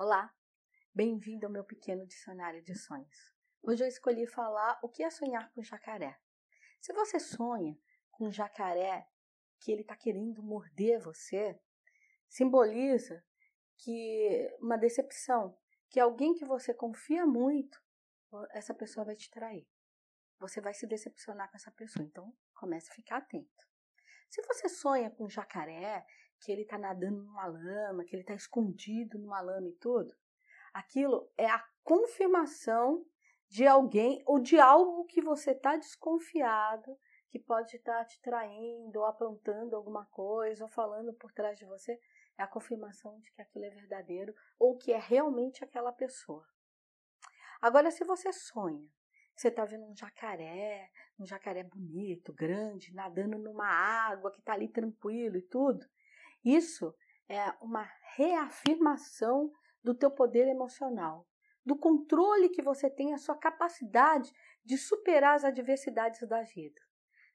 Olá, bem-vindo ao meu pequeno dicionário de sonhos. Hoje eu escolhi falar o que é sonhar com jacaré. Se você sonha com um jacaré que ele está querendo morder você, simboliza que uma decepção, que alguém que você confia muito, essa pessoa vai te trair. Você vai se decepcionar com essa pessoa, então comece a ficar atento. Se você sonha com jacaré, que ele está nadando numa lama, que ele está escondido numa lama e tudo, aquilo é a confirmação de alguém ou de algo que você está desconfiado, que pode estar tá te traindo ou apontando alguma coisa ou falando por trás de você, é a confirmação de que aquilo é verdadeiro ou que é realmente aquela pessoa. Agora, se você sonha, você está vendo um jacaré, um jacaré bonito, grande, nadando numa água que está ali tranquilo e tudo, isso é uma reafirmação do teu poder emocional, do controle que você tem, a sua capacidade de superar as adversidades da vida.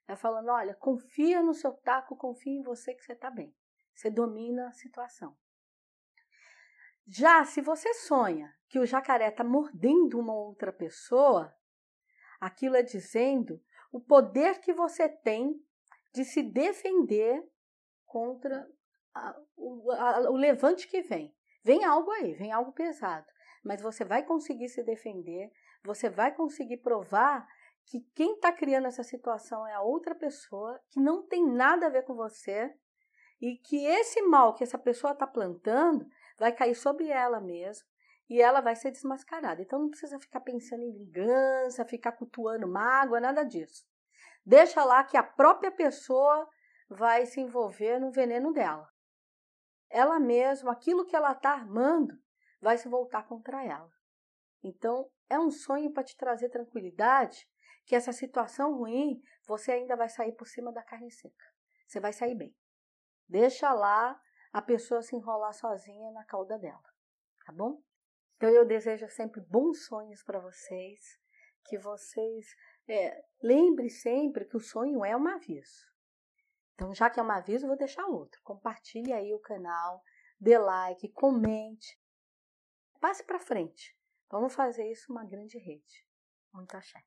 É falando, olha, confia no seu taco, confia em você que você está bem. Você domina a situação. Já se você sonha que o jacaré está mordendo uma outra pessoa, aquilo é dizendo o poder que você tem de se defender contra a, o, a, o levante que vem. Vem algo aí, vem algo pesado. Mas você vai conseguir se defender, você vai conseguir provar que quem está criando essa situação é a outra pessoa, que não tem nada a ver com você, e que esse mal que essa pessoa está plantando vai cair sobre ela mesmo e ela vai ser desmascarada. Então não precisa ficar pensando em vingança, ficar cultuando mágoa, nada disso. Deixa lá que a própria pessoa vai se envolver no veneno dela ela mesma, aquilo que ela está armando, vai se voltar contra ela. Então, é um sonho para te trazer tranquilidade que essa situação ruim, você ainda vai sair por cima da carne seca. Você vai sair bem. Deixa lá a pessoa se enrolar sozinha na cauda dela, tá bom? Então eu desejo sempre bons sonhos para vocês, que vocês é, lembre sempre que o sonho é um aviso. Então, já que é um aviso, vou deixar outro. Compartilhe aí o canal, dê like, comente. Passe para frente. Vamos fazer isso uma grande rede. Muito axé.